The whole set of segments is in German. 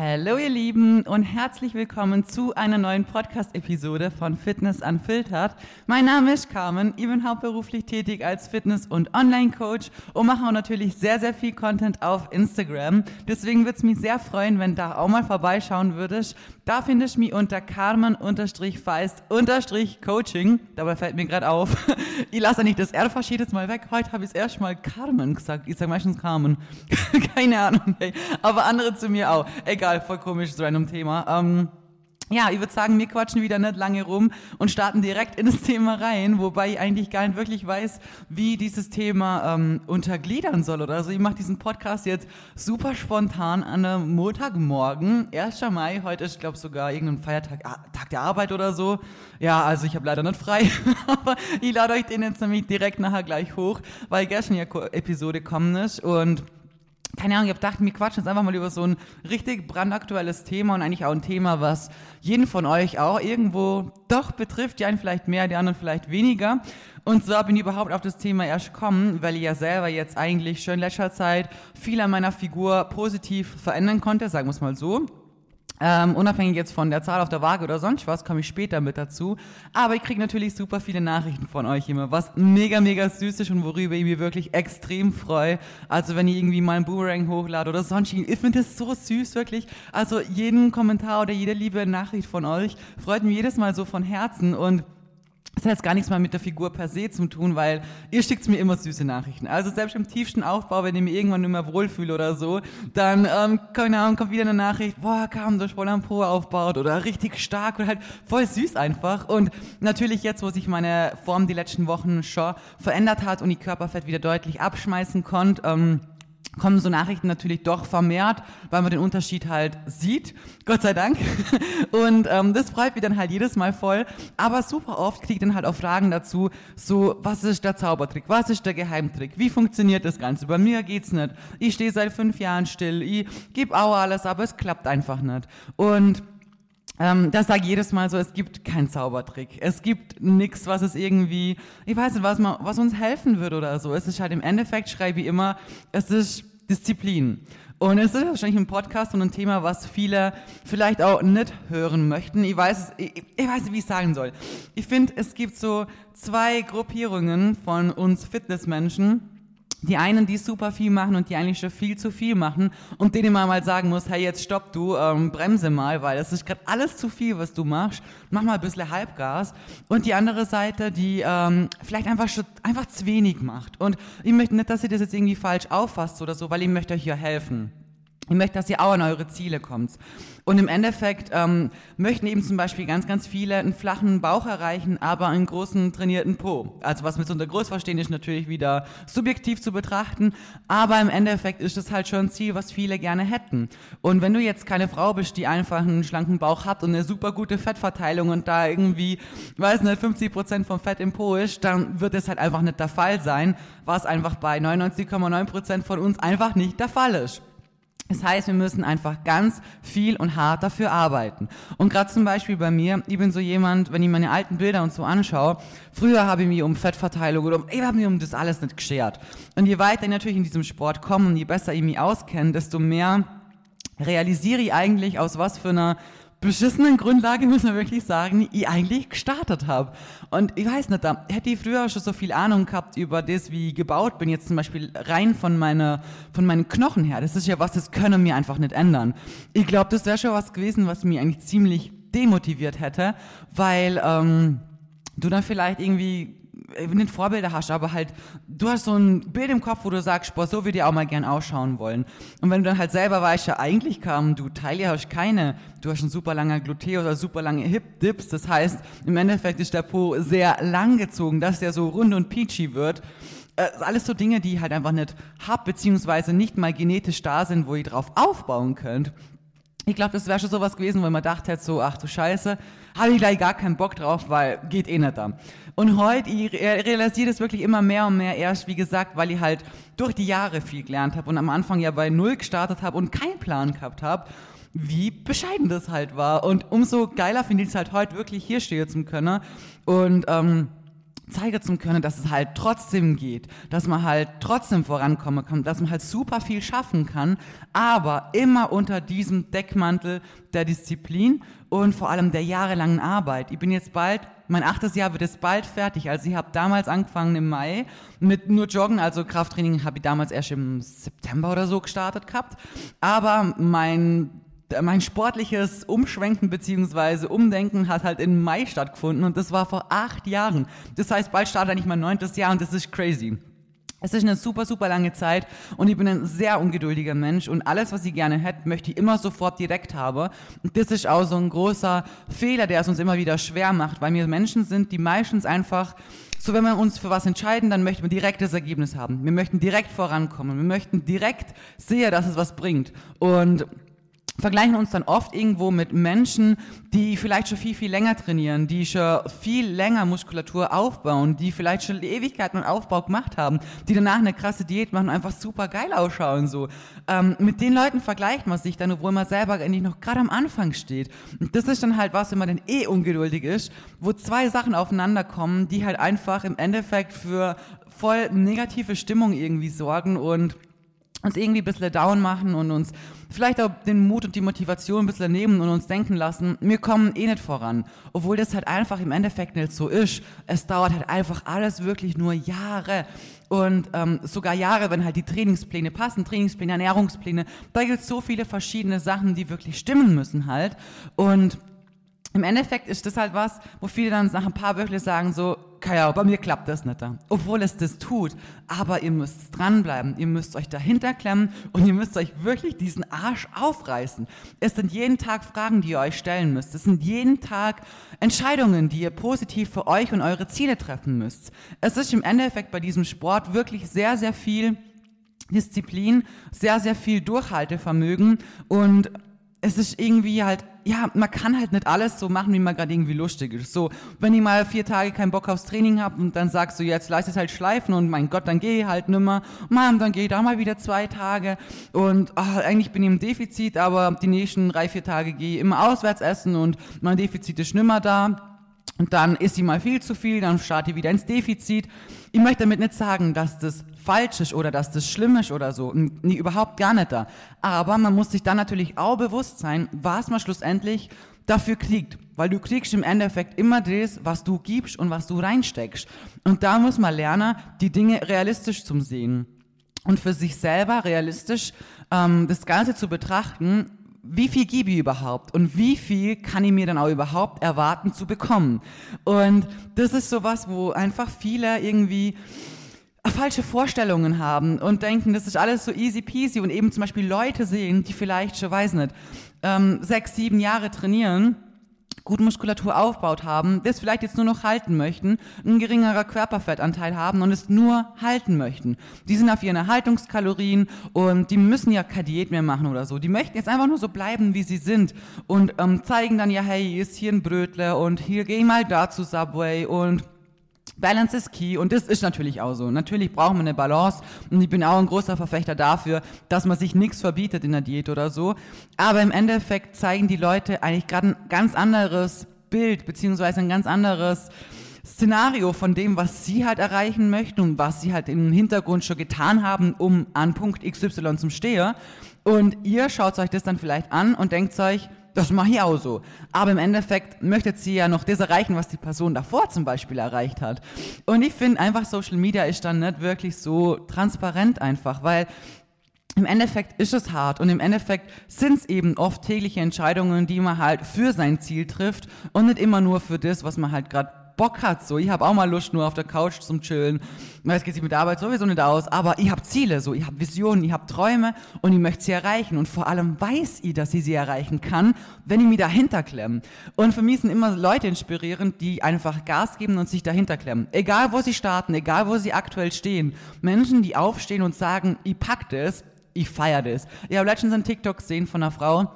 Hallo ihr Lieben und herzlich willkommen zu einer neuen Podcast-Episode von Fitness Unfiltered. Mein Name ist Carmen, ich bin hauptberuflich tätig als Fitness- und Online-Coach und mache auch natürlich sehr, sehr viel Content auf Instagram. Deswegen würde es mich sehr freuen, wenn da auch mal vorbeischauen würdest. Da findest du mich unter Carmen-Feist-Coaching. Dabei fällt mir gerade auf, ich lasse nicht das R jetzt mal weg. Heute habe ich es erst mal Carmen gesagt. Ich sage meistens Carmen. Keine Ahnung. Hey. Aber andere zu mir auch. Egal egal, voll komisches random Thema. Ähm, ja, ich würde sagen, wir quatschen wieder nicht lange rum und starten direkt in das Thema rein, wobei ich eigentlich gar nicht wirklich weiß, wie dieses Thema ähm, untergliedern soll oder so. Ich mache diesen Podcast jetzt super spontan an einem Montagmorgen, 1. Mai, heute ist, glaube sogar irgendein Feiertag, ah, Tag der Arbeit oder so. Ja, also ich habe leider nicht frei, aber ich lade euch den jetzt nämlich direkt nachher gleich hoch, weil gestern ja Episode kommen ist und keine Ahnung, ich habe gedacht, wir quatschen jetzt einfach mal über so ein richtig brandaktuelles Thema und eigentlich auch ein Thema, was jeden von euch auch irgendwo doch betrifft, die einen vielleicht mehr, die anderen vielleicht weniger. Und zwar bin ich überhaupt auf das Thema erst gekommen, weil ich ja selber jetzt eigentlich schon letzter Zeit viel an meiner Figur positiv verändern konnte, sagen wir es mal so. Ähm, unabhängig jetzt von der Zahl auf der Waage oder sonst was, komme ich später mit dazu. Aber ich kriege natürlich super viele Nachrichten von euch immer, was mega, mega süß ist und worüber ich mich wirklich extrem freue. Also wenn ihr irgendwie mal einen Boomerang hochladet oder sonst, ich finde das so süß, wirklich. Also jeden Kommentar oder jede liebe Nachricht von euch freut mich jedes Mal so von Herzen und das hat jetzt gar nichts mal mit der Figur per se zu tun, weil ihr schickt mir immer süße Nachrichten. Also selbst im tiefsten Aufbau, wenn ich mich irgendwann nicht mehr wohlfühle oder so, dann, ähm, keine Ahnung, kommt wieder eine Nachricht, boah, kam durch voll am Po aufbaut oder richtig stark oder halt voll süß einfach. Und natürlich jetzt, wo sich meine Form die letzten Wochen schon verändert hat und die Körperfett wieder deutlich abschmeißen konnte, ähm, kommen so Nachrichten natürlich doch vermehrt, weil man den Unterschied halt sieht, Gott sei Dank. Und ähm, das freut mich dann halt jedes Mal voll. Aber super oft kriege ich dann halt auch Fragen dazu, so, was ist der Zaubertrick, was ist der Geheimtrick, wie funktioniert das Ganze? Bei mir geht's nicht. Ich stehe seit fünf Jahren still, ich gebe auch alles, aber es klappt einfach nicht. Und ähm, das sage ich jedes Mal so, es gibt keinen Zaubertrick. Es gibt nichts, was es irgendwie, ich weiß nicht, was, man, was uns helfen würde oder so. Es ist halt im Endeffekt, schreibe ich immer, es ist Disziplin. Und es ist wahrscheinlich ein Podcast und ein Thema, was viele vielleicht auch nicht hören möchten. Ich weiß, ich, ich weiß nicht, wie ich sagen soll. Ich finde, es gibt so zwei Gruppierungen von uns Fitnessmenschen die einen, die super viel machen und die eigentlich schon viel zu viel machen und denen man mal sagen muss, hey, jetzt stopp du, ähm, bremse mal, weil das ist gerade alles zu viel, was du machst. Mach mal ein bisschen Halbgas. Und die andere Seite, die ähm, vielleicht einfach schon einfach zu wenig macht. Und ich möchte nicht, dass ihr das jetzt irgendwie falsch auffasst oder so, weil ich möchte euch hier helfen. Ich möchte, dass ihr auch an eure Ziele kommt. Und im Endeffekt ähm, möchten eben zum Beispiel ganz, ganz viele einen flachen Bauch erreichen, aber einen großen trainierten Po. Also was wir so unter groß verstehen, ist natürlich wieder subjektiv zu betrachten, aber im Endeffekt ist es halt schon ein Ziel, was viele gerne hätten. Und wenn du jetzt keine Frau bist, die einfach einen schlanken Bauch hat und eine super gute Fettverteilung und da irgendwie, weiß nicht, 50 Prozent vom Fett im Po ist, dann wird es halt einfach nicht der Fall sein, was einfach bei 99,9 Prozent von uns einfach nicht der Fall ist. Das heißt, wir müssen einfach ganz viel und hart dafür arbeiten. Und gerade zum Beispiel bei mir, ich bin so jemand, wenn ich meine alten Bilder und so anschaue, früher habe ich mich um Fettverteilung oder ich habe mich um das alles nicht geschert. Und je weiter ich natürlich in diesem Sport komme und je besser ich mich auskenne, desto mehr realisiere ich eigentlich, aus was für einer beschissenen Grundlage, muss man wirklich sagen, ich eigentlich gestartet habe. Und ich weiß nicht, da hätte ich früher schon so viel Ahnung gehabt über das, wie ich gebaut bin, jetzt zum Beispiel rein von, meiner, von meinen Knochen her. Das ist ja was, das können wir einfach nicht ändern. Ich glaube, das wäre schon was gewesen, was mich eigentlich ziemlich demotiviert hätte, weil ähm, du dann vielleicht irgendwie nicht Vorbilder hast, aber halt, du hast so ein Bild im Kopf, wo du sagst, boah, so würde ich auch mal gern ausschauen wollen. Und wenn du dann halt selber weißt, ja, eigentlich kam, du Taille hast keine, du hast ein super langer Gluteus oder super lange Hip-Dips, das heißt, im Endeffekt ist der Po sehr lang gezogen, dass der so rund und peachy wird. Äh, alles so Dinge, die ich halt einfach nicht hab, beziehungsweise nicht mal genetisch da sind, wo ihr drauf aufbauen könnt. Ich glaube, das wäre schon sowas gewesen, wo man dachte hätte, so, ach du Scheiße, habe ich gleich gar keinen Bock drauf, weil geht eh nicht da. Und heute, ich realisiere das wirklich immer mehr und mehr erst, wie gesagt, weil ich halt durch die Jahre viel gelernt habe und am Anfang ja bei Null gestartet habe und keinen Plan gehabt habe, wie bescheiden das halt war. Und umso geiler finde ich es halt heute wirklich hier stehen zu können und ähm, zeigen zu können, dass es halt trotzdem geht, dass man halt trotzdem vorankommen kann, dass man halt super viel schaffen kann, aber immer unter diesem Deckmantel der Disziplin und vor allem der jahrelangen Arbeit. Ich bin jetzt bald, mein achtes Jahr wird jetzt bald fertig. Also ich habe damals angefangen im Mai mit nur Joggen, also Krafttraining habe ich damals erst im September oder so gestartet gehabt. Aber mein mein sportliches Umschwenken bzw. Umdenken hat halt im Mai stattgefunden und das war vor acht Jahren. Das heißt, bald startet eigentlich mein neuntes Jahr und das ist crazy. Es ist eine super, super lange Zeit und ich bin ein sehr ungeduldiger Mensch und alles, was ich gerne hätte, möchte ich immer sofort direkt haben. Und das ist auch so ein großer Fehler, der es uns immer wieder schwer macht, weil wir Menschen sind, die meistens einfach so, wenn wir uns für was entscheiden, dann möchten wir direkt das Ergebnis haben. Wir möchten direkt vorankommen. Wir möchten direkt sehen, dass es was bringt. Und vergleichen uns dann oft irgendwo mit Menschen, die vielleicht schon viel, viel länger trainieren, die schon viel länger Muskulatur aufbauen, die vielleicht schon Ewigkeiten und Aufbau gemacht haben, die danach eine krasse Diät machen und einfach super geil ausschauen. So. Ähm, mit den Leuten vergleicht man sich dann, obwohl man selber eigentlich noch gerade am Anfang steht. Und das ist dann halt was, wenn man dann eh ungeduldig ist, wo zwei Sachen aufeinander kommen, die halt einfach im Endeffekt für voll negative Stimmung irgendwie sorgen und uns irgendwie ein bisschen down machen und uns vielleicht auch den Mut und die Motivation ein bisschen nehmen und uns denken lassen, wir kommen eh nicht voran. Obwohl das halt einfach im Endeffekt nicht so ist. Es dauert halt einfach alles wirklich nur Jahre. Und ähm, sogar Jahre, wenn halt die Trainingspläne passen, Trainingspläne, Ernährungspläne, da gibt es so viele verschiedene Sachen, die wirklich stimmen müssen halt. Und im Endeffekt ist das halt was, wo viele dann nach ein paar Wöchern sagen so, Kaya, bei mir klappt das nicht. Obwohl es das tut. Aber ihr müsst dranbleiben. Ihr müsst euch dahinter klemmen und ihr müsst euch wirklich diesen Arsch aufreißen. Es sind jeden Tag Fragen, die ihr euch stellen müsst. Es sind jeden Tag Entscheidungen, die ihr positiv für euch und eure Ziele treffen müsst. Es ist im Endeffekt bei diesem Sport wirklich sehr, sehr viel Disziplin, sehr, sehr viel Durchhaltevermögen und es ist irgendwie halt, ja, man kann halt nicht alles so machen, wie man gerade irgendwie lustig ist. So, wenn ich mal vier Tage keinen Bock aufs Training habe und dann sagst du, jetzt lass es halt schleifen und mein Gott, dann gehe ich halt nimmer. Mann, dann gehe ich da mal wieder zwei Tage und ach, eigentlich bin ich im Defizit, aber die nächsten drei, vier Tage gehe ich immer auswärts essen und mein Defizit ist nimmer da. Und dann ist sie mal viel zu viel, dann starte ich wieder ins Defizit. Ich möchte damit nicht sagen, dass das falsch ist oder dass das schlimm ist oder so. Nee, überhaupt gar nicht da. Aber man muss sich dann natürlich auch bewusst sein, was man schlussendlich dafür kriegt. Weil du kriegst im Endeffekt immer das, was du gibst und was du reinsteckst. Und da muss man lernen, die Dinge realistisch zu sehen. Und für sich selber realistisch ähm, das Ganze zu betrachten, wie viel gebe ich überhaupt und wie viel kann ich mir dann auch überhaupt erwarten zu bekommen. Und das ist sowas, wo einfach viele irgendwie falsche Vorstellungen haben und denken, das ist alles so easy peasy und eben zum Beispiel Leute sehen, die vielleicht, schon weiß nicht, ähm, sechs, sieben Jahre trainieren gut Muskulatur aufgebaut haben, das vielleicht jetzt nur noch halten möchten, ein geringerer Körperfettanteil haben und es nur halten möchten. Die sind auf ihren Erhaltungskalorien und die müssen ja keine Diät mehr machen oder so. Die möchten jetzt einfach nur so bleiben, wie sie sind und ähm, zeigen dann ja, hey, hier ist hier ein Brötle und hier geh mal da zu Subway und Balance is key und das ist natürlich auch so. Natürlich brauchen wir eine Balance und ich bin auch ein großer Verfechter dafür, dass man sich nichts verbietet in der Diät oder so. Aber im Endeffekt zeigen die Leute eigentlich gerade ein ganz anderes Bild beziehungsweise ein ganz anderes Szenario von dem, was sie halt erreichen möchten und was sie halt im Hintergrund schon getan haben, um an Punkt XY zum Steher. Und ihr schaut euch das dann vielleicht an und denkt euch, das mache ich auch so. Aber im Endeffekt möchtet sie ja noch das erreichen, was die Person davor zum Beispiel erreicht hat. Und ich finde einfach, Social Media ist dann nicht wirklich so transparent einfach, weil im Endeffekt ist es hart und im Endeffekt sind es eben oft tägliche Entscheidungen, die man halt für sein Ziel trifft und nicht immer nur für das, was man halt gerade Bock hat. So, ich habe auch mal Lust nur auf der Couch zum Chillen. Es geht sich mit der Arbeit sowieso nicht aus, aber ich habe Ziele, so, ich habe Visionen, ich habe Träume und ich möchte sie erreichen. Und vor allem weiß ich, dass ich sie erreichen kann, wenn ich mich dahinter klemme. Und für mich sind immer Leute inspirierend, die einfach Gas geben und sich dahinter klemmen. Egal, wo sie starten, egal, wo sie aktuell stehen. Menschen, die aufstehen und sagen, ich pack das, ich feiere das. Ich habe letztens einen TikTok gesehen von einer Frau,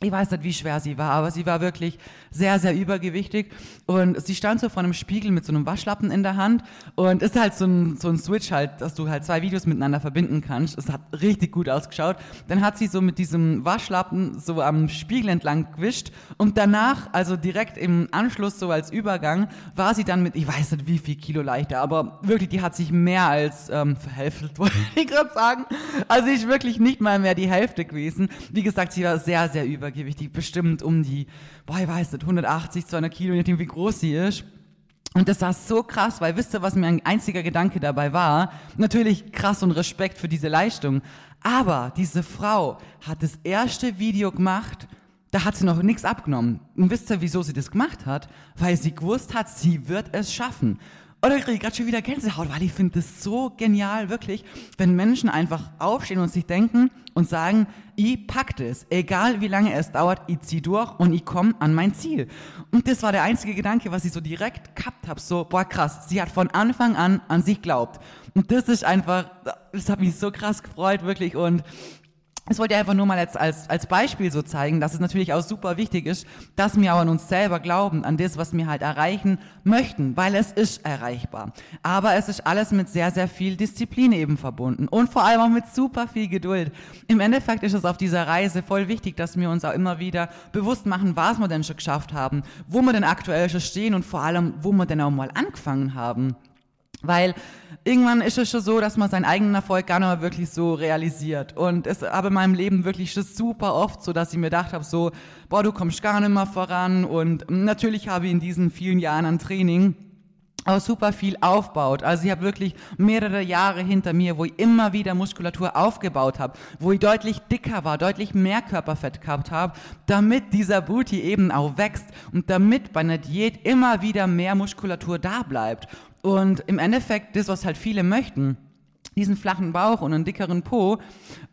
ich weiß nicht, wie schwer sie war, aber sie war wirklich sehr, sehr übergewichtig. Und sie stand so vor einem Spiegel mit so einem Waschlappen in der Hand. Und ist halt so ein, so ein Switch halt, dass du halt zwei Videos miteinander verbinden kannst. Es hat richtig gut ausgeschaut. Dann hat sie so mit diesem Waschlappen so am Spiegel entlang gewischt. Und danach, also direkt im Anschluss, so als Übergang, war sie dann mit, ich weiß nicht wie viel Kilo leichter, aber wirklich, die hat sich mehr als ähm, verhälftet, wollte ich gerade sagen. Also ich wirklich nicht mal mehr die Hälfte gewesen. Wie gesagt, sie war sehr, sehr übergewichtig übergewichtig, bestimmt um die, boah, ich weiß nicht, 180, 200 Kilo, je nachdem wie groß sie ist. Und das war so krass, weil wisst ihr, was mir ein einziger Gedanke dabei war? Natürlich krass und Respekt für diese Leistung. Aber diese Frau hat das erste Video gemacht, da hat sie noch nichts abgenommen. Und wisst ihr, wieso sie das gemacht hat? Weil sie gewusst hat, sie wird es schaffen. Oder ich kriege gerade schon wieder Gänsehaut, weil ich finde das so genial, wirklich, wenn Menschen einfach aufstehen und sich denken und sagen, ich pack das, egal wie lange es dauert, ich zieh durch und ich komme an mein Ziel. Und das war der einzige Gedanke, was ich so direkt gehabt habe, so, boah krass, sie hat von Anfang an an sich glaubt. Und das ist einfach, das hat mich so krass gefreut, wirklich, und das wollte ich einfach nur mal jetzt als, als Beispiel so zeigen, dass es natürlich auch super wichtig ist, dass wir auch an uns selber glauben, an das, was wir halt erreichen möchten, weil es ist erreichbar. Aber es ist alles mit sehr, sehr viel Disziplin eben verbunden und vor allem auch mit super viel Geduld. Im Endeffekt ist es auf dieser Reise voll wichtig, dass wir uns auch immer wieder bewusst machen, was wir denn schon geschafft haben, wo wir denn aktuell schon stehen und vor allem, wo wir denn auch mal angefangen haben. Weil irgendwann ist es schon so, dass man seinen eigenen Erfolg gar nicht mehr wirklich so realisiert. Und es aber in meinem Leben wirklich schon super oft so, dass ich mir gedacht habe, so, boah, du kommst gar nicht mehr voran. Und natürlich habe ich in diesen vielen Jahren an Training auch super viel aufbaut. Also ich habe wirklich mehrere Jahre hinter mir, wo ich immer wieder Muskulatur aufgebaut habe, wo ich deutlich dicker war, deutlich mehr Körperfett gehabt habe, damit dieser Booty eben auch wächst und damit bei einer Diät immer wieder mehr Muskulatur da bleibt. Und im Endeffekt, das, was halt viele möchten, diesen flachen Bauch und einen dickeren Po,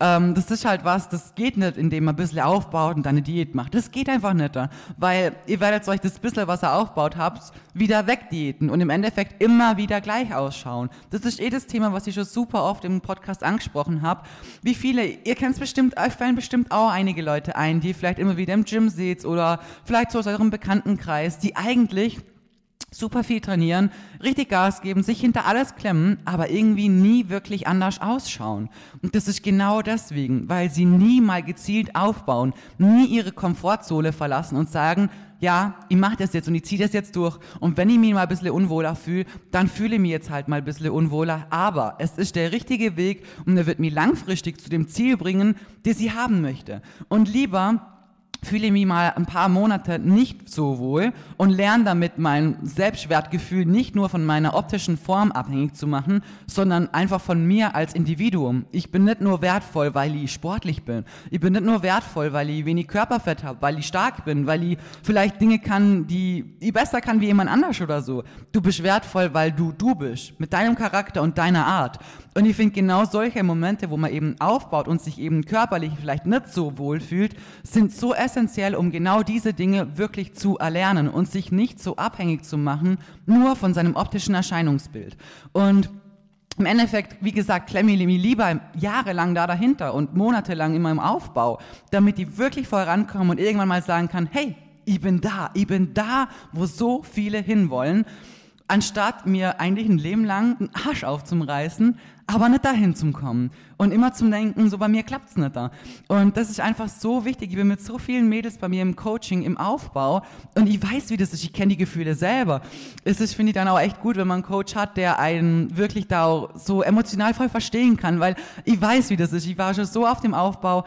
ähm, das ist halt was, das geht nicht, indem man ein bisschen aufbaut und eine Diät macht. Das geht einfach nicht, weil ihr werdet euch das bisschen, was ihr aufbaut habt, wieder wegdiäten und im Endeffekt immer wieder gleich ausschauen. Das ist eh das Thema, was ich schon super oft im Podcast angesprochen habe. Wie viele, ihr kennt es bestimmt, euch fallen bestimmt auch einige Leute ein, die vielleicht immer wieder im Gym seht oder vielleicht so aus eurem Bekanntenkreis, die eigentlich super viel trainieren, richtig Gas geben, sich hinter alles klemmen, aber irgendwie nie wirklich anders ausschauen. Und das ist genau deswegen, weil sie nie mal gezielt aufbauen, nie ihre Komfortzone verlassen und sagen, ja, ich mache das jetzt und ich ziehe das jetzt durch. Und wenn ich mich mal ein bisschen unwohler fühle, dann fühle ich mich jetzt halt mal ein bisschen unwohler. Aber es ist der richtige Weg und er wird mich langfristig zu dem Ziel bringen, das ich haben möchte. Und lieber fühle mich mal ein paar Monate nicht so wohl und lerne damit mein Selbstwertgefühl nicht nur von meiner optischen Form abhängig zu machen, sondern einfach von mir als Individuum. Ich bin nicht nur wertvoll, weil ich sportlich bin. Ich bin nicht nur wertvoll, weil ich wenig Körperfett habe, weil ich stark bin, weil ich vielleicht Dinge kann, die ich besser kann wie jemand anders oder so. Du bist wertvoll, weil du du bist, mit deinem Charakter und deiner Art. Und ich finde genau solche Momente, wo man eben aufbaut und sich eben körperlich vielleicht nicht so wohl fühlt, sind so essentiell, um genau diese Dinge wirklich zu erlernen und sich nicht so abhängig zu machen, nur von seinem optischen Erscheinungsbild. Und im Endeffekt, wie gesagt, ich mich lieber jahrelang da dahinter und monatelang immer im Aufbau, damit die wirklich vorankommen und irgendwann mal sagen kann, hey, ich bin da, ich bin da, wo so viele hinwollen anstatt mir eigentlich ein Leben lang einen Arsch aufzureißen, aber nicht dahin zu kommen. Und immer zum Denken, so bei mir klappt's nicht da. Und das ist einfach so wichtig. Ich bin mit so vielen Mädels bei mir im Coaching, im Aufbau und ich weiß, wie das ist. Ich kenne die Gefühle selber. Es ist, finde ich, dann auch echt gut, wenn man einen Coach hat, der einen wirklich da auch so emotional voll verstehen kann, weil ich weiß, wie das ist. Ich war schon so auf dem Aufbau,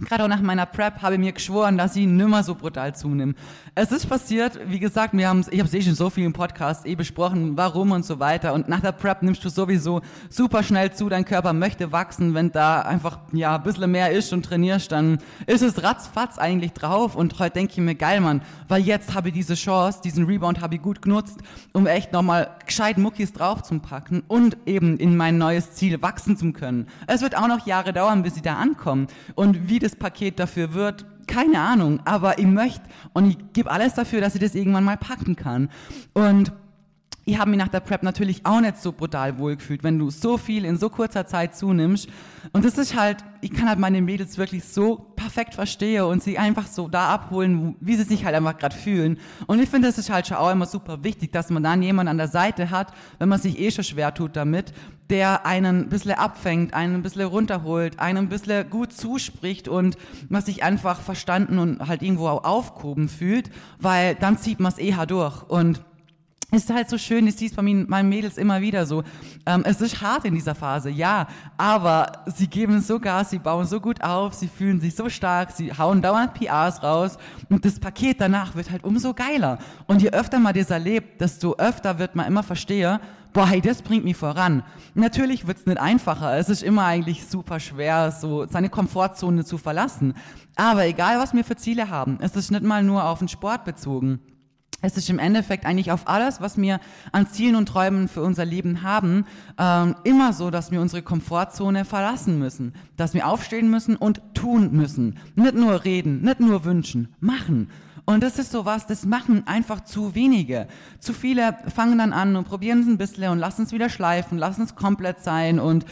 Gerade auch nach meiner Prep habe ich mir geschworen, dass ich nimmer so brutal zunehme. Es ist passiert, wie gesagt, wir haben, ich habe es eh schon so viel im Podcast eh besprochen, warum und so weiter. Und nach der Prep nimmst du sowieso super schnell zu, dein Körper möchte wachsen. Wenn da einfach ja ein bisschen mehr ist und trainierst, dann ist es ratzfatz eigentlich drauf. Und heute denke ich mir, geil, Mann, weil jetzt habe ich diese Chance, diesen Rebound habe ich gut genutzt, um echt nochmal gescheit Muckis drauf zu packen und eben in mein neues Ziel wachsen zu können. Es wird auch noch Jahre dauern, bis ich da ankomme. Und wie das Paket dafür wird, keine Ahnung, aber ich möchte und ich gebe alles dafür, dass ich das irgendwann mal packen kann. Und ich habe mich nach der Prep natürlich auch nicht so brutal wohlgefühlt, wenn du so viel in so kurzer Zeit zunimmst. Und das ist halt, ich kann halt meine Mädels wirklich so perfekt verstehen und sie einfach so da abholen, wie sie sich halt einfach gerade fühlen. Und ich finde, das ist halt schon auch immer super wichtig, dass man dann jemanden an der Seite hat, wenn man sich eh schon schwer tut damit, der einen ein bisschen abfängt, einen ein bisschen runterholt, einen ein bisschen gut zuspricht und man sich einfach verstanden und halt irgendwo auch aufgehoben fühlt, weil dann zieht man es eher durch. Und ist halt so schön, ich sehe es bei meinen Mädels immer wieder so. Ähm, es ist hart in dieser Phase, ja, aber sie geben so Gas, sie bauen so gut auf, sie fühlen sich so stark, sie hauen dauernd PRs raus und das Paket danach wird halt umso geiler. Und je öfter man das erlebt, desto öfter wird man immer verstehen, boah, hey, das bringt mich voran. Natürlich wird's nicht einfacher, es ist immer eigentlich super schwer, so seine Komfortzone zu verlassen. Aber egal, was wir für Ziele haben, es ist nicht mal nur auf den Sport bezogen es ist im Endeffekt eigentlich auf alles, was wir an Zielen und Träumen für unser Leben haben, ähm, immer so, dass wir unsere Komfortzone verlassen müssen, dass wir aufstehen müssen und tun müssen. Nicht nur reden, nicht nur wünschen, machen. Und das ist so was, das machen einfach zu wenige. Zu viele fangen dann an und probieren es ein bisschen und lassen es wieder schleifen, lassen es komplett sein und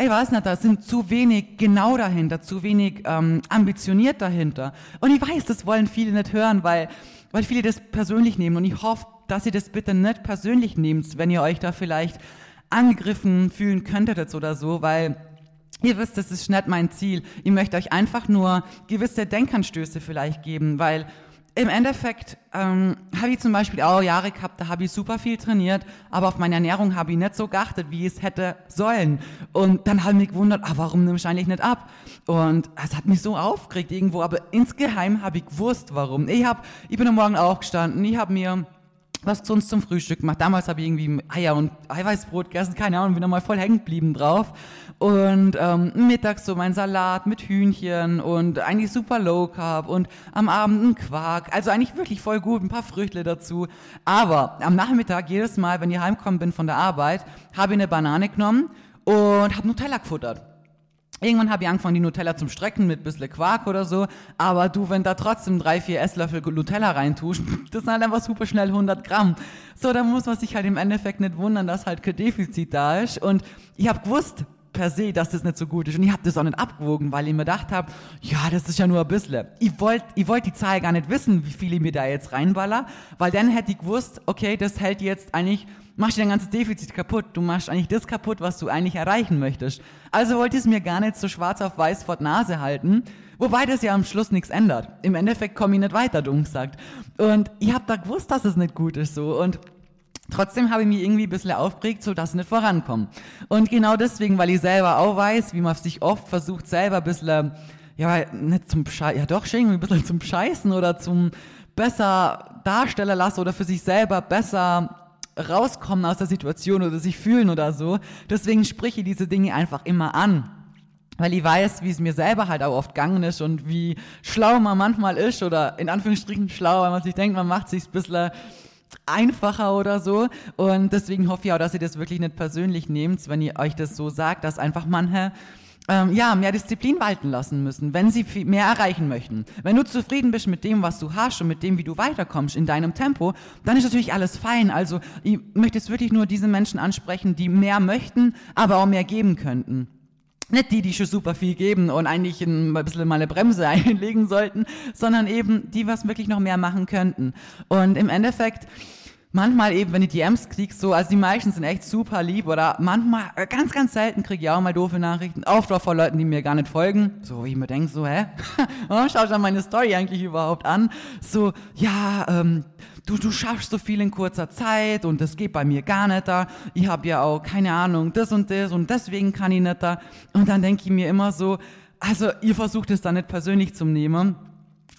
ich weiß nicht, da sind zu wenig genau dahinter, zu wenig ähm, ambitioniert dahinter. Und ich weiß, das wollen viele nicht hören, weil weil viele das persönlich nehmen. Und ich hoffe, dass ihr das bitte nicht persönlich nehmt, wenn ihr euch da vielleicht angegriffen fühlen könntet jetzt oder so, weil ihr wisst, das ist nicht mein Ziel. Ich möchte euch einfach nur gewisse Denkanstöße vielleicht geben, weil im Endeffekt ähm, habe ich zum Beispiel auch Jahre gehabt, da habe ich super viel trainiert, aber auf meine Ernährung habe ich nicht so geachtet, wie es hätte sollen. Und dann habe ich mich gewundert, ah, warum nehme ich eigentlich nicht ab? Und es hat mich so aufgeregt irgendwo, aber insgeheim habe ich gewusst, warum. Ich, hab, ich bin am Morgen aufgestanden, ich habe mir was sonst zum Frühstück gemacht. Damals habe ich irgendwie Eier und Eiweißbrot gegessen, keine Ahnung, bin nochmal voll hängen geblieben drauf. Und ähm, mittags so mein Salat mit Hühnchen und eigentlich super Low Carb und am Abend ein Quark. Also eigentlich wirklich voll gut, ein paar Früchte dazu. Aber am Nachmittag, jedes Mal, wenn ich heimgekommen bin von der Arbeit, habe ich eine Banane genommen und habe Nutella gefuttert. Irgendwann habe ich angefangen, die Nutella zum Strecken mit bisschen Quark oder so. Aber du, wenn da trotzdem drei, vier Esslöffel Nutella reintust, das sind halt einfach super schnell 100 Gramm. So, da muss man sich halt im Endeffekt nicht wundern, dass halt kein Defizit da ist. Und ich habe gewusst, per se, dass das nicht so gut ist. Und ich habe das auch nicht abgewogen, weil ich mir gedacht habe, ja, das ist ja nur ein bisschen. Ich wollte ich wollt die Zahl gar nicht wissen, wie viel ich mir da jetzt reinballer, weil dann hätte ich gewusst, okay, das hält jetzt eigentlich machst dir dein ganzes Defizit kaputt. Du machst eigentlich das kaputt, was du eigentlich erreichen möchtest. Also wollte ich es mir gar nicht so schwarz auf weiß vor die Nase halten, wobei das ja am Schluss nichts ändert. Im Endeffekt komme ich nicht weiter, dumm gesagt. Und ich habe da gewusst, dass es nicht gut ist so und Trotzdem habe ich mich irgendwie ein bisschen aufgeregt, so dass ich nicht vorankomme. Und genau deswegen, weil ich selber auch weiß, wie man sich oft versucht, selber ein bisschen, ja, nicht zum Scheißen, ja doch schon irgendwie ein bisschen zum Scheißen oder zum besser darstellen lassen oder für sich selber besser rauskommen aus der Situation oder sich fühlen oder so. Deswegen spreche ich diese Dinge einfach immer an. Weil ich weiß, wie es mir selber halt auch oft gegangen ist und wie schlau man manchmal ist oder in Anführungsstrichen schlau, weil man sich denkt, man macht sich ein bisschen einfacher oder so. Und deswegen hoffe ich auch, dass ihr das wirklich nicht persönlich nehmt, wenn ihr euch das so sagt, dass einfach manche ähm, ja, mehr Disziplin walten lassen müssen, wenn sie viel mehr erreichen möchten. Wenn du zufrieden bist mit dem, was du hast und mit dem, wie du weiterkommst in deinem Tempo, dann ist natürlich alles fein. Also ich möchte jetzt wirklich nur diese Menschen ansprechen, die mehr möchten, aber auch mehr geben könnten. Nicht die, die schon super viel geben und eigentlich ein bisschen mal eine Bremse einlegen sollten, sondern eben die, was wirklich noch mehr machen könnten. Und im Endeffekt, manchmal eben, wenn ich DMs krieg, so, also die meisten sind echt super lieb oder manchmal, äh, ganz, ganz selten kriege ich auch mal doofe Nachrichten, oft auch von Leuten, die mir gar nicht folgen, so wie ich mir denke, so, hä, oh, schau dir meine Story eigentlich überhaupt an, so, ja, ähm, du, du schaffst so viel in kurzer Zeit und das geht bei mir gar nicht da, ich habe ja auch, keine Ahnung, das und das und deswegen kann ich nicht da. Und dann denke ich mir immer so, also ihr versucht es da nicht persönlich zu nehmen,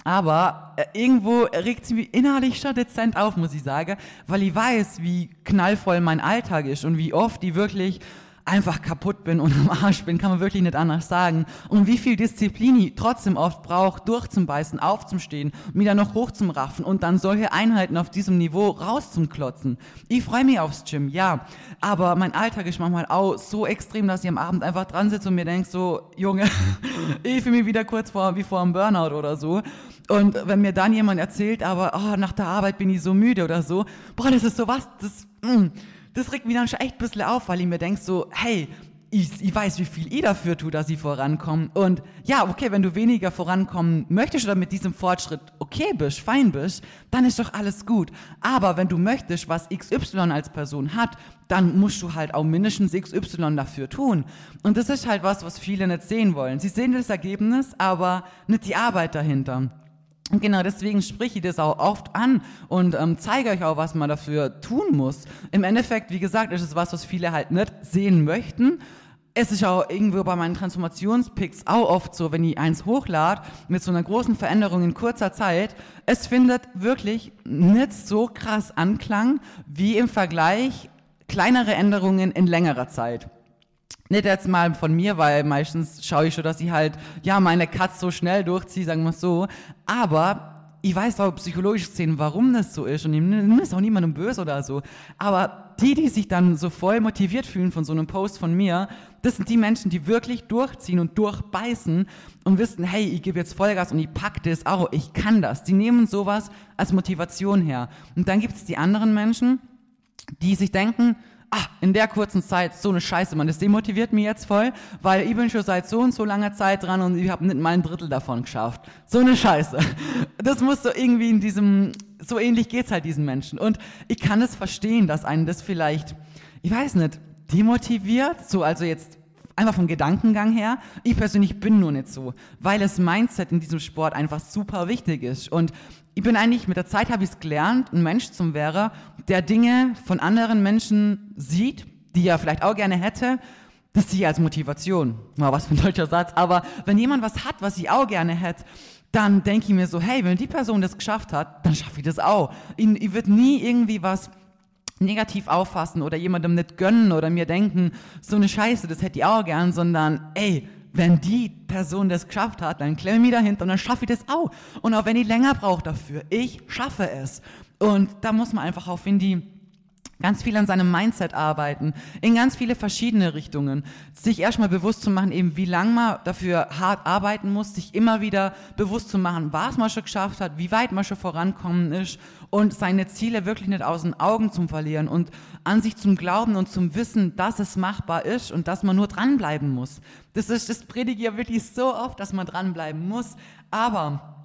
aber äh, irgendwo regt sie mich innerlich schon dezent auf, muss ich sagen, weil ich weiß, wie knallvoll mein Alltag ist und wie oft die wirklich einfach kaputt bin und am Arsch bin, kann man wirklich nicht anders sagen. Und wie viel Disziplin ich trotzdem oft brauche, durchzubeißen, aufzustehen, dann noch hochzumraffen und dann solche Einheiten auf diesem Niveau rauszuklotzen. Ich freue mich aufs Gym, ja. Aber mein Alltag ist manchmal auch so extrem, dass ich am Abend einfach dran sitze und mir denke so, Junge, ich fühle mich wieder kurz vor, wie vor einem Burnout oder so. Und wenn mir dann jemand erzählt, aber oh, nach der Arbeit bin ich so müde oder so, boah, das ist so was, das, mh, mm, das regt mich dann schon echt ein bisschen auf, weil ich mir denke so, hey, ich, ich, weiß, wie viel ich dafür tue, dass ich vorankomme. Und ja, okay, wenn du weniger vorankommen möchtest oder mit diesem Fortschritt okay bist, fein bist, dann ist doch alles gut. Aber wenn du möchtest, was XY als Person hat, dann musst du halt auch mindestens XY dafür tun. Und das ist halt was, was viele nicht sehen wollen. Sie sehen das Ergebnis, aber nicht die Arbeit dahinter. Genau deswegen spreche ich das auch oft an und ähm, zeige euch auch, was man dafür tun muss. Im Endeffekt, wie gesagt, ist es was, was viele halt nicht sehen möchten. Es ist auch irgendwo bei meinen Transformationspicks auch oft so, wenn ich eins hochlade mit so einer großen Veränderung in kurzer Zeit, es findet wirklich nicht so krass Anklang wie im Vergleich kleinere Änderungen in längerer Zeit. Nicht jetzt mal von mir, weil meistens schaue ich schon, dass ich halt, ja, meine Katze so schnell durchziehe, sagen wir es so. Aber ich weiß auch psychologisch sehen, warum das so ist. Und nehme es auch niemandem böse oder so. Aber die, die sich dann so voll motiviert fühlen von so einem Post von mir, das sind die Menschen, die wirklich durchziehen und durchbeißen und wissen, hey, ich gebe jetzt Vollgas und ich packe das auch, ich kann das. Die nehmen sowas als Motivation her. Und dann gibt es die anderen Menschen, die sich denken, ah, in der kurzen Zeit so eine Scheiße, man, das demotiviert mich jetzt voll, weil ich bin schon seit so und so langer Zeit dran und ich habe nicht mal ein Drittel davon geschafft. So eine Scheiße. Das muss so irgendwie in diesem, so ähnlich geht's halt diesen Menschen. Und ich kann es verstehen, dass einen das vielleicht, ich weiß nicht, demotiviert, so also jetzt einfach vom Gedankengang her. Ich persönlich bin nur nicht so, weil das Mindset in diesem Sport einfach super wichtig ist. Und ich bin eigentlich, mit der Zeit habe ich es gelernt, ein Mensch zum wäre, der Dinge von anderen Menschen sieht, die er vielleicht auch gerne hätte, das sehe ich als Motivation. Mal was für ein deutscher Satz. Aber wenn jemand was hat, was ich auch gerne hätte, dann denke ich mir so, hey, wenn die Person das geschafft hat, dann schaffe ich das auch. Ich, ich würde nie irgendwie was negativ auffassen oder jemandem nicht gönnen oder mir denken, so eine Scheiße, das hätte ich auch gern, sondern ey, wenn die Person das geschafft hat, dann klemme ich mich dahinter und dann schaffe ich das auch. Und auch wenn ich länger brauche dafür, ich schaffe es. Und da muss man einfach auf in die ganz viel an seinem Mindset arbeiten, in ganz viele verschiedene Richtungen. Sich erstmal bewusst zu machen, eben wie lange man dafür hart arbeiten muss, sich immer wieder bewusst zu machen, was man schon geschafft hat, wie weit man schon vorankommen ist und seine Ziele wirklich nicht aus den Augen zu verlieren und an sich zum Glauben und zum Wissen, dass es machbar ist und dass man nur dranbleiben muss. Das ist, das predige ich ja wirklich so oft, dass man dranbleiben muss, aber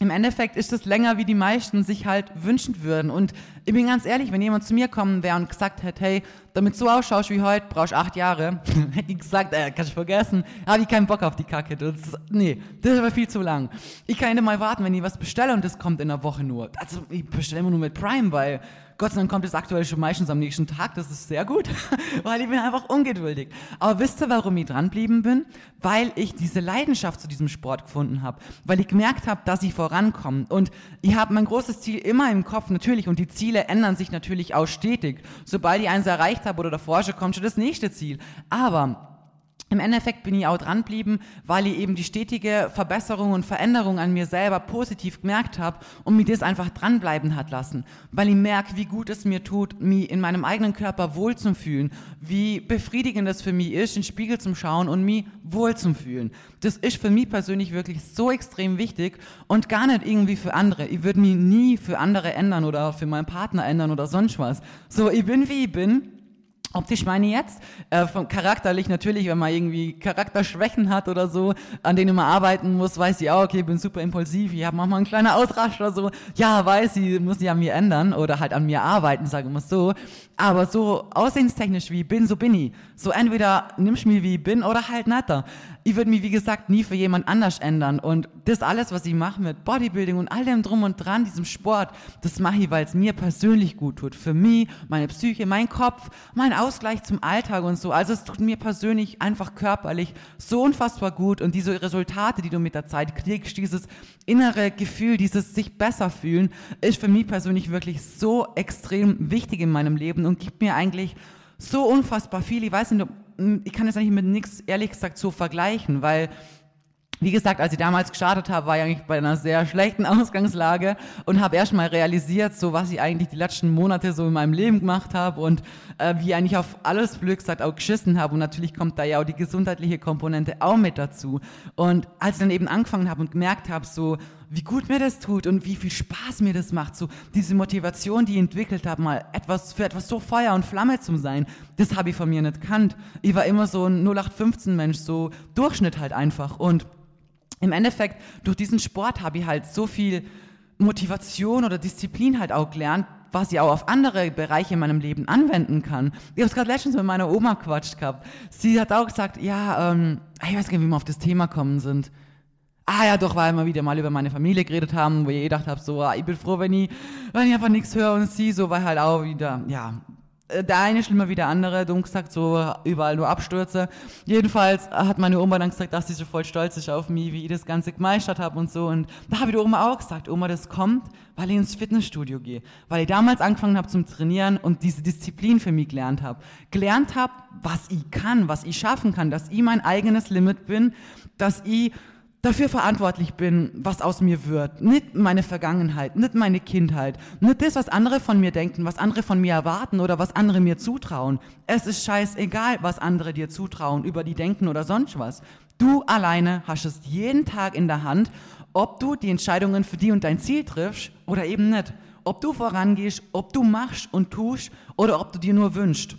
im Endeffekt ist es länger, wie die meisten sich halt wünschen würden. Und ich bin ganz ehrlich, wenn jemand zu mir kommen wäre und gesagt hätte, hey, damit so ausschaust wie heute, brauchst du acht Jahre, hätte ich gesagt, äh, kannst du vergessen, habe ich keinen Bock auf die Kacke. Das, nee, das ist aber viel zu lang. Ich kann nicht mal warten, wenn ich was bestelle und das kommt in einer Woche nur. Also ich bestelle immer nur mit Prime, weil Gott sei Dank kommt es aktuell schon meistens am nächsten Tag, das ist sehr gut, weil ich bin einfach ungeduldig. Aber wisst ihr, warum ich dranblieben bin? Weil ich diese Leidenschaft zu diesem Sport gefunden habe, weil ich gemerkt habe, dass ich vorankomme. Und ich habe mein großes Ziel immer im Kopf, natürlich, und die Ziele ändern sich natürlich auch stetig. Sobald ich eins erreicht habe oder davor schon, kommt schon das nächste Ziel. Aber im Endeffekt bin ich auch dranblieben, weil ich eben die stetige Verbesserung und Veränderung an mir selber positiv gemerkt habe und mir das einfach dranbleiben hat lassen. Weil ich merke, wie gut es mir tut, mich in meinem eigenen Körper wohl zu fühlen, wie befriedigend es für mich ist, in den Spiegel zu schauen und mich wohl zu fühlen. Das ist für mich persönlich wirklich so extrem wichtig und gar nicht irgendwie für andere. Ich würde mich nie für andere ändern oder für meinen Partner ändern oder sonst was. So, ich bin wie ich bin Optisch meine ich jetzt, äh, vom charakterlich natürlich, wenn man irgendwie Charakterschwächen hat oder so, an denen man arbeiten muss, weiß ich auch, okay, ich bin super impulsiv, ich habe manchmal einen kleinen Ausrasch oder so, ja, weiß ich, muss ich an mir ändern oder halt an mir arbeiten, sagen wir so. Aber so aussehenstechnisch wie ich bin, so bin ich. So entweder nimmst du mich wie ich bin oder halt netter ich würde mich, wie gesagt, nie für jemand anders ändern. Und das alles, was ich mache mit Bodybuilding und all dem drum und dran, diesem Sport, das mache ich, weil es mir persönlich gut tut. Für mich, meine Psyche, mein Kopf, mein Ausgleich zum Alltag und so. Also es tut mir persönlich einfach körperlich so unfassbar gut. Und diese Resultate, die du mit der Zeit kriegst, dieses innere Gefühl, dieses sich besser fühlen, ist für mich persönlich wirklich so extrem wichtig in meinem Leben und gibt mir eigentlich so unfassbar viel. Ich weiß nicht, ich kann es eigentlich mit nichts, ehrlich gesagt, so vergleichen, weil wie gesagt, als ich damals gestartet habe, war ich eigentlich bei einer sehr schlechten Ausgangslage und habe erst mal realisiert, so was ich eigentlich die letzten Monate so in meinem Leben gemacht habe und äh, wie ich eigentlich auf alles Glück gesagt auch geschissen habe. Und natürlich kommt da ja auch die gesundheitliche Komponente auch mit dazu. Und als ich dann eben angefangen habe und gemerkt habe, so wie gut mir das tut und wie viel Spaß mir das macht, so diese Motivation, die ich entwickelt habe, mal etwas für etwas so Feuer und Flamme zu sein, das habe ich von mir nicht kannt. Ich war immer so ein 0815 Mensch, so Durchschnitt halt einfach und im Endeffekt, durch diesen Sport habe ich halt so viel Motivation oder Disziplin halt auch gelernt, was ich auch auf andere Bereiche in meinem Leben anwenden kann. Ich habe es gerade letztens mit meiner Oma quatscht gehabt. Sie hat auch gesagt, ja, ähm, ich weiß gar nicht, wie wir auf das Thema kommen sind. Ah ja, doch, weil wir wieder mal über meine Familie geredet haben, wo ich gedacht habe, so, ah, ich bin froh, wenn ich, wenn ich einfach nichts höre und sie so, weil halt auch wieder, ja, äh, der eine schlimmer wie der andere, dumm gesagt, so überall nur Abstürze. Jedenfalls hat meine Oma dann gesagt, dass sie so voll stolz ist auf mich, wie ich das Ganze gemeistert habe und so. Und da habe ich der Oma auch gesagt, Oma, das kommt, weil ich ins Fitnessstudio gehe. Weil ich damals angefangen habe zum Trainieren und diese Disziplin für mich gelernt habe. Gelernt habe, was ich kann, was ich schaffen kann, dass ich mein eigenes Limit bin, dass ich dafür verantwortlich bin, was aus mir wird. Nicht meine Vergangenheit, nicht meine Kindheit, nicht das, was andere von mir denken, was andere von mir erwarten oder was andere mir zutrauen. Es ist scheißegal, was andere dir zutrauen, über die denken oder sonst was. Du alleine hast es jeden Tag in der Hand, ob du die Entscheidungen für die und dein Ziel triffst oder eben nicht. Ob du vorangehst, ob du machst und tust oder ob du dir nur wünschst.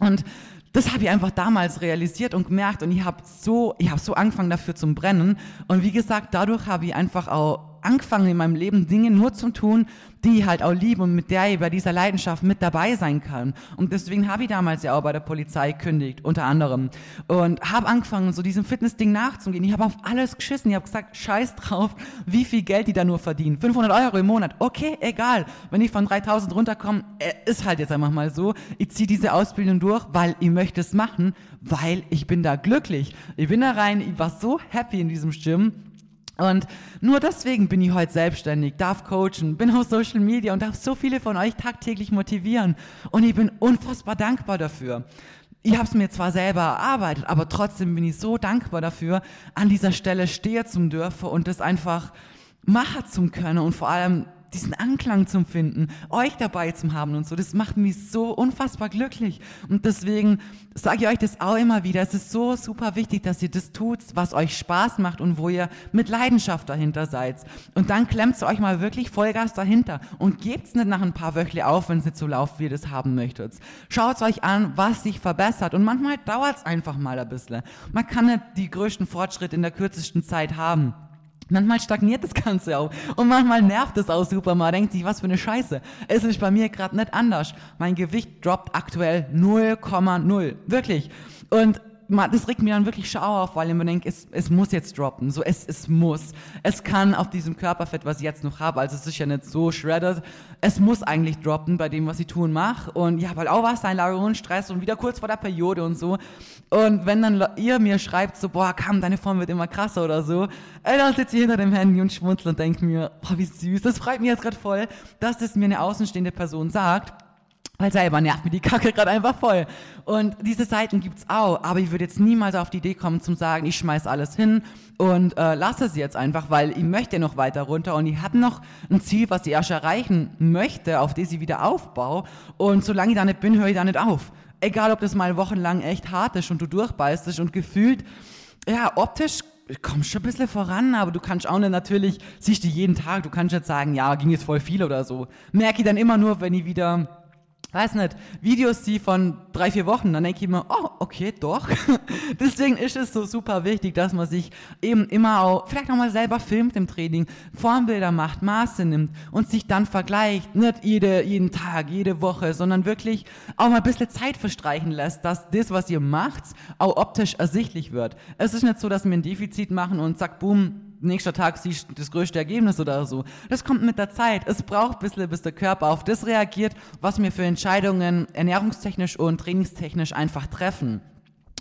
Und das habe ich einfach damals realisiert und gemerkt und ich habe so, ich habe so angefangen dafür zu brennen. Und wie gesagt, dadurch habe ich einfach auch angefangen in meinem Leben Dinge nur zu tun, die ich halt auch liebe und mit der ich bei dieser Leidenschaft mit dabei sein kann. Und deswegen habe ich damals ja auch bei der Polizei kündigt, unter anderem. Und habe angefangen, so diesem Fitnessding nachzugehen. Ich habe auf alles geschissen. Ich habe gesagt, scheiß drauf, wie viel Geld die da nur verdienen. 500 Euro im Monat. Okay, egal. Wenn ich von 3000 runterkomme, äh, ist halt jetzt einfach mal so. Ich ziehe diese Ausbildung durch, weil ich möchte es machen, weil ich bin da glücklich. Ich bin da rein, ich war so happy in diesem Gym und nur deswegen bin ich heute selbstständig, darf coachen, bin auf Social Media und darf so viele von euch tagtäglich motivieren. Und ich bin unfassbar dankbar dafür. Ich habe es mir zwar selber erarbeitet, aber trotzdem bin ich so dankbar dafür, an dieser Stelle stehen zu dürfen und das einfach machen zu können und vor allem diesen Anklang zu finden, euch dabei zu haben und so, das macht mich so unfassbar glücklich. Und deswegen sage ich euch das auch immer wieder. Es ist so super wichtig, dass ihr das tut, was euch Spaß macht und wo ihr mit Leidenschaft dahinter seid. Und dann klemmt euch mal wirklich Vollgas dahinter und gebt es nicht nach ein paar Wöchle auf, wenn es nicht so läuft, wie ihr das haben möchtet. Schaut euch an, was sich verbessert. Und manchmal dauert es einfach mal ein bisschen. Man kann nicht die größten Fortschritte in der kürzesten Zeit haben. Manchmal stagniert das Ganze auch. Und manchmal nervt es auch super. Man denkt sich, was für eine Scheiße. Es ist bei mir gerade nicht anders. Mein Gewicht droppt aktuell 0,0. Wirklich. Und das regt mir dann wirklich Schauer auf, weil ich mir denke, es, es muss jetzt droppen. So, es, es muss. Es kann auf diesem Körperfett, was ich jetzt noch habe, also es ist ja nicht so shredded, es muss eigentlich droppen bei dem, was ich tun mache. Und ich habe halt auch Wassereinlagerung, Stress und wieder kurz vor der Periode und so. Und wenn dann ihr mir schreibt, so, boah, komm, deine Form wird immer krasser oder so, ey, dann sitze ich hinter dem Handy und schmunzel und denke mir, boah, wie süß. Das freut mich jetzt gerade voll, dass das mir eine außenstehende Person sagt weil selber nervt mir die Kacke gerade einfach voll. Und diese Seiten gibt's auch, aber ich würde jetzt niemals auf die Idee kommen zum sagen, ich schmeiß alles hin und äh, lasse es jetzt einfach, weil ich möchte noch weiter runter und ich habe noch ein Ziel, was ich erst erreichen möchte, auf das ich wieder aufbaue. Und solange ich da nicht bin, höre ich da nicht auf. Egal, ob das mal wochenlang echt hart ist und du durchbeißt und gefühlt, ja, optisch kommst schon ein bisschen voran, aber du kannst auch nicht natürlich, siehst du jeden Tag, du kannst jetzt sagen, ja, ging jetzt voll viel oder so. Merke ich dann immer nur, wenn ich wieder weiß nicht, Videos, die von drei, vier Wochen, dann denke ich mir, oh, okay, doch. Deswegen ist es so super wichtig, dass man sich eben immer auch, vielleicht auch mal selber filmt im Training, Formbilder macht, Maße nimmt und sich dann vergleicht, nicht jede, jeden Tag, jede Woche, sondern wirklich auch mal ein bisschen Zeit verstreichen lässt, dass das, was ihr macht, auch optisch ersichtlich wird. Es ist nicht so, dass wir ein Defizit machen und zack, boom, nächster Tag siehst du das größte Ergebnis oder so. Das kommt mit der Zeit. Es braucht ein bisschen, bis der Körper auf das reagiert, was wir für Entscheidungen ernährungstechnisch und trainingstechnisch einfach treffen.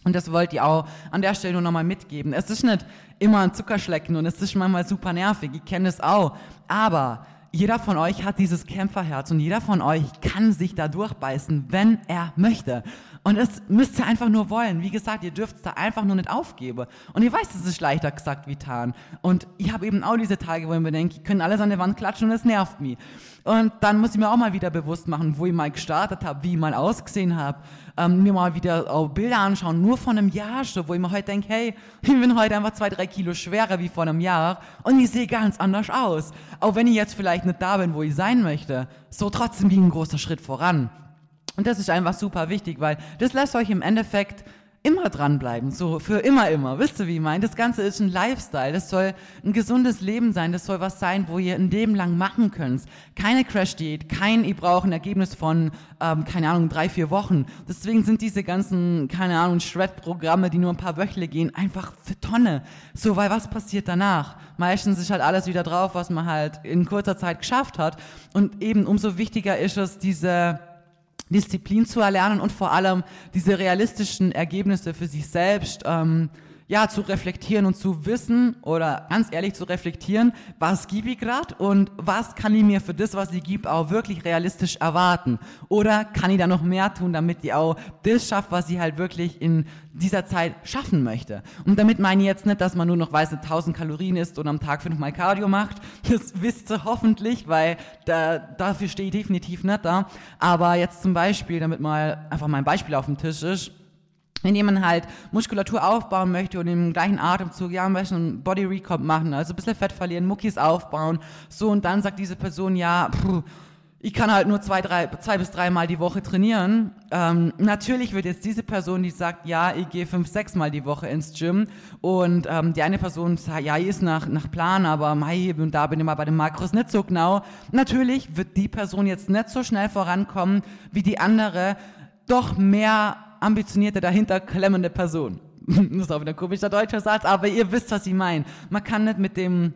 Und das wollt ihr auch an der Stelle nur nochmal mitgeben. Es ist nicht immer ein Zuckerschlecken und es ist manchmal super nervig. Ich kenne es auch. Aber jeder von euch hat dieses Kämpferherz und jeder von euch kann sich da durchbeißen, wenn er möchte. Und das müsst ihr einfach nur wollen. Wie gesagt, ihr dürft es da einfach nur nicht aufgeben. Und ihr weißt, es ist leichter gesagt wie getan. Und ich habe eben auch diese Tage, wo ich mir denke, ich können alles an der Wand klatschen und es nervt mich. Und dann muss ich mir auch mal wieder bewusst machen, wo ich mal gestartet habe, wie ich mal ausgesehen habe. Ähm, mir mal wieder auch Bilder anschauen, nur von einem Jahr schon, wo ich mir heute denke, hey, ich bin heute einfach zwei, drei Kilo schwerer wie vor einem Jahr und ich sehe ganz anders aus. Auch wenn ich jetzt vielleicht nicht da bin, wo ich sein möchte, so trotzdem wie ein großer Schritt voran. Und das ist einfach super wichtig, weil das lässt euch im Endeffekt immer dranbleiben, so für immer, immer. Wisst ihr, wie ich meine? Das Ganze ist ein Lifestyle, das soll ein gesundes Leben sein, das soll was sein, wo ihr ein Leben lang machen könnt. Keine Crash-Diät, kein, ihr braucht ein Ergebnis von, ähm, keine Ahnung, drei, vier Wochen. Deswegen sind diese ganzen, keine Ahnung, Shred-Programme, die nur ein paar Wöchle gehen, einfach für Tonne. So, weil was passiert danach? Meistens ist halt alles wieder drauf, was man halt in kurzer Zeit geschafft hat. Und eben umso wichtiger ist es, diese Disziplin zu erlernen und vor allem diese realistischen Ergebnisse für sich selbst ähm, ja, zu reflektieren und zu wissen oder ganz ehrlich zu reflektieren, was gebe ich gerade und was kann ich mir für das, was ich gebe, auch wirklich realistisch erwarten. Oder kann ich da noch mehr tun, damit ich auch das schaffe, was ich halt wirklich in dieser Zeit schaffen möchte. Und damit meine ich jetzt nicht, dass man nur noch weiß, 1000 Kalorien isst und am Tag fünfmal Cardio macht. Das wisst ihr hoffentlich, weil da, dafür stehe ich definitiv nicht da. Aber jetzt zum Beispiel, damit mal einfach mein Beispiel auf dem Tisch ist, wenn jemand halt Muskulatur aufbauen möchte und im gleichen Atemzug, ja, am einen Body Recomp machen, also ein bisschen Fett verlieren, Muckis aufbauen, so und dann sagt diese Person, ja, pff, ich kann halt nur zwei, drei, zwei bis dreimal die Woche trainieren. Ähm, natürlich wird jetzt diese Person, die sagt, ja, ich gehe fünf, sechs Mal die Woche ins Gym und ähm, die eine Person sagt, ja, ich ist nach, nach Plan, aber mei, und da bin ich mal bei den Makros nicht so genau. Natürlich wird die Person jetzt nicht so schnell vorankommen wie die andere, doch mehr ambitionierte, dahinter klemmende Person. das ist auch wieder ein komischer deutscher Satz, aber ihr wisst, was ich meine. Man kann nicht mit dem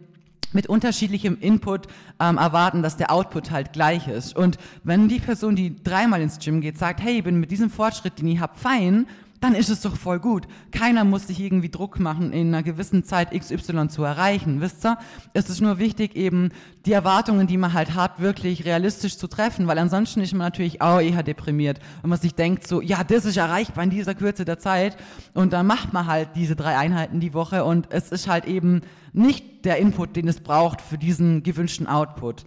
mit unterschiedlichem Input ähm, erwarten, dass der Output halt gleich ist. Und wenn die Person, die dreimal ins Gym geht, sagt, hey, ich bin mit diesem Fortschritt, den ich hab, fein, dann ist es doch voll gut. Keiner muss sich irgendwie Druck machen, in einer gewissen Zeit XY zu erreichen, wisst ihr? Es ist nur wichtig, eben die Erwartungen, die man halt hat, wirklich realistisch zu treffen, weil ansonsten ist man natürlich auch eher deprimiert, wenn man sich denkt so, ja, das ist erreichbar in dieser Kürze der Zeit und dann macht man halt diese drei Einheiten die Woche und es ist halt eben nicht der Input, den es braucht für diesen gewünschten Output.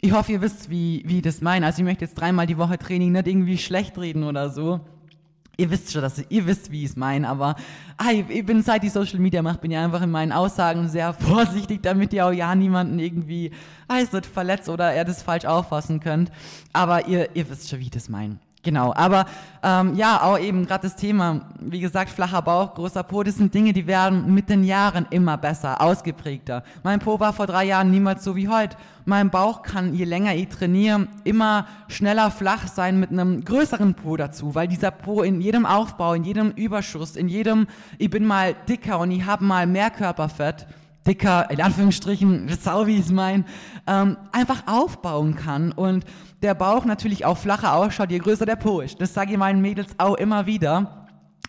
Ich hoffe, ihr wisst, wie, wie ich das meine. Also ich möchte jetzt dreimal die Woche Training nicht irgendwie schlecht reden oder so Ihr wisst schon, dass ihr, wisst, wie ich es meine, aber ah, ich, bin seit ich Social Media mache, bin ja einfach in meinen Aussagen sehr vorsichtig, damit ihr auch ja niemanden irgendwie weiß verletzt oder er das falsch auffassen könnt. Aber ihr, ihr wisst schon, wie ich das meine. Genau, aber ähm, ja, auch eben gerade das Thema, wie gesagt, flacher Bauch, großer Po, das sind Dinge, die werden mit den Jahren immer besser, ausgeprägter. Mein Po war vor drei Jahren niemals so wie heute. Mein Bauch kann, je länger ich trainiere, immer schneller flach sein mit einem größeren Po dazu, weil dieser Po in jedem Aufbau, in jedem Überschuss, in jedem, ich bin mal dicker und ich habe mal mehr Körperfett, dicker, in Anführungsstrichen, sau wie ich es meine, ähm, einfach aufbauen kann und der Bauch natürlich auch flacher ausschaut, je größer der Po ist. Das sage ich meinen Mädels auch immer wieder.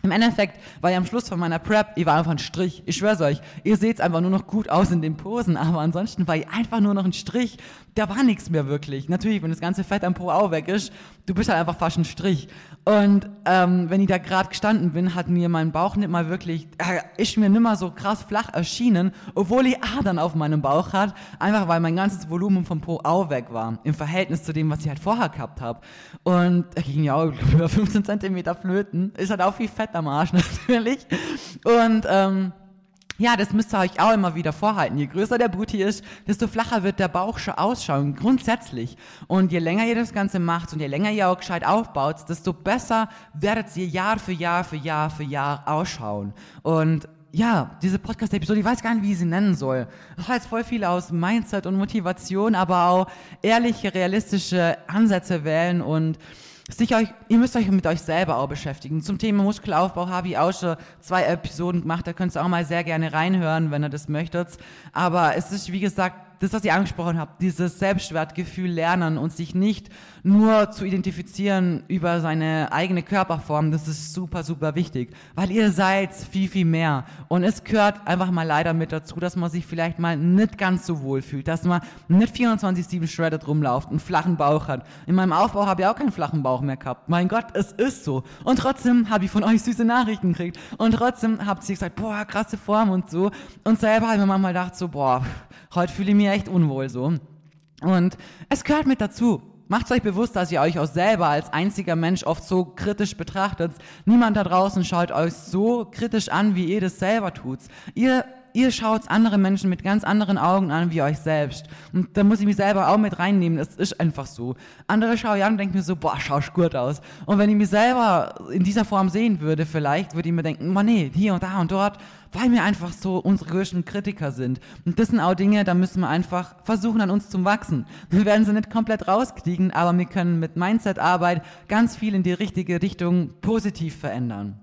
Im Endeffekt war ja am Schluss von meiner Prep, ich war einfach ein Strich. Ich schwör's euch, ihr seht's einfach nur noch gut aus in den Posen, aber ansonsten war ich einfach nur noch ein Strich. Da war nichts mehr wirklich. Natürlich, wenn das ganze Fett am Po auch weg ist, du bist halt einfach fast ein Strich. Und ähm, wenn ich da gerade gestanden bin, hat mir mein Bauch nicht mal wirklich, äh, ist mir nicht mal so krass flach erschienen, obwohl ich Adern auf meinem Bauch hat, einfach weil mein ganzes Volumen vom Po auch weg war, im Verhältnis zu dem, was ich halt vorher gehabt habe. Und da ging ja auch über 15 Zentimeter flöten, ist halt auch viel Fett am Arsch natürlich. Und ähm, ja, das müsst ihr euch auch immer wieder vorhalten. Je größer der Booty ist, desto flacher wird der Bauch schon ausschauen, grundsätzlich. Und je länger ihr das Ganze macht und je länger ihr auch gescheit aufbaut, desto besser werdet ihr Jahr für Jahr für Jahr für Jahr ausschauen. Und ja, diese Podcast-Episode, ich weiß gar nicht, wie ich sie nennen soll. Das jetzt voll viel aus Mindset und Motivation, aber auch ehrliche, realistische Ansätze wählen und sich euch, ihr müsst euch mit euch selber auch beschäftigen. Zum Thema Muskelaufbau habe ich auch schon zwei Episoden gemacht, da könnt ihr auch mal sehr gerne reinhören, wenn ihr das möchtet. Aber es ist, wie gesagt, das, was ihr angesprochen habt, dieses Selbstwertgefühl lernen und sich nicht nur zu identifizieren über seine eigene Körperform, das ist super, super wichtig, weil ihr seid viel, viel mehr. Und es gehört einfach mal leider mit dazu, dass man sich vielleicht mal nicht ganz so wohl fühlt, dass man nicht 24-7 shredded rumläuft, einen flachen Bauch hat. In meinem Aufbau habe ich auch keinen flachen Bauch mehr gehabt. Mein Gott, es ist so. Und trotzdem habe ich von euch süße Nachrichten gekriegt. Und trotzdem habt ihr gesagt, boah, krasse Form und so. Und selber habe ich mir manchmal gedacht, so, boah, heute fühle ich mich echt unwohl so. Und es gehört mit dazu. Macht euch bewusst, dass ihr euch auch selber als einziger Mensch oft so kritisch betrachtet. Niemand da draußen schaut euch so kritisch an, wie ihr das selber tut. Ihr ihr schaut andere Menschen mit ganz anderen Augen an wie euch selbst. Und da muss ich mich selber auch mit reinnehmen. Das ist einfach so. Andere schauen ich an und denken mir so, boah, schaust gut aus. Und wenn ich mich selber in dieser Form sehen würde, vielleicht würde ich mir denken, man nee, hier und da und dort weil wir einfach so unsere größten Kritiker sind. Und das sind auch Dinge, da müssen wir einfach versuchen, an uns zu wachsen. Wir werden sie nicht komplett rauskriegen, aber wir können mit Mindset-Arbeit ganz viel in die richtige Richtung positiv verändern.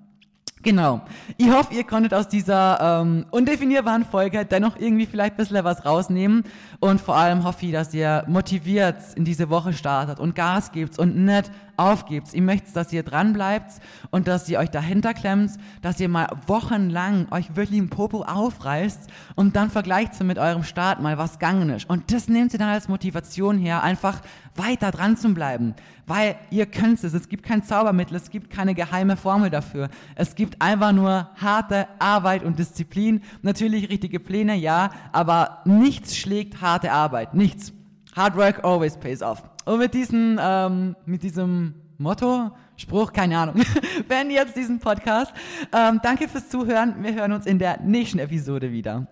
Genau. Ich hoffe, ihr konntet aus dieser ähm, undefinierbaren Folge dennoch irgendwie vielleicht ein bisschen was rausnehmen. Und vor allem hoffe ich, dass ihr motiviert in diese Woche startet und Gas gebt und nicht aufgebt. Ich möchte, dass ihr dran bleibt und dass ihr euch dahinter klemmt, dass ihr mal wochenlang euch wirklich im Popo aufreißt und dann vergleicht mit eurem Start mal, was gegangen ist. Und das nehmt ihr dann als Motivation her, einfach weiter dran zu bleiben. Weil ihr könnt es. Es gibt kein Zaubermittel, es gibt keine geheime Formel dafür. Es gibt einfach nur harte Arbeit und Disziplin. Natürlich richtige Pläne, ja, aber nichts schlägt harte Arbeit. Nichts. Hard work always pays off. Und mit, diesen, ähm, mit diesem Motto, Spruch, keine Ahnung, beenden jetzt diesen Podcast. Ähm, danke fürs Zuhören. Wir hören uns in der nächsten Episode wieder.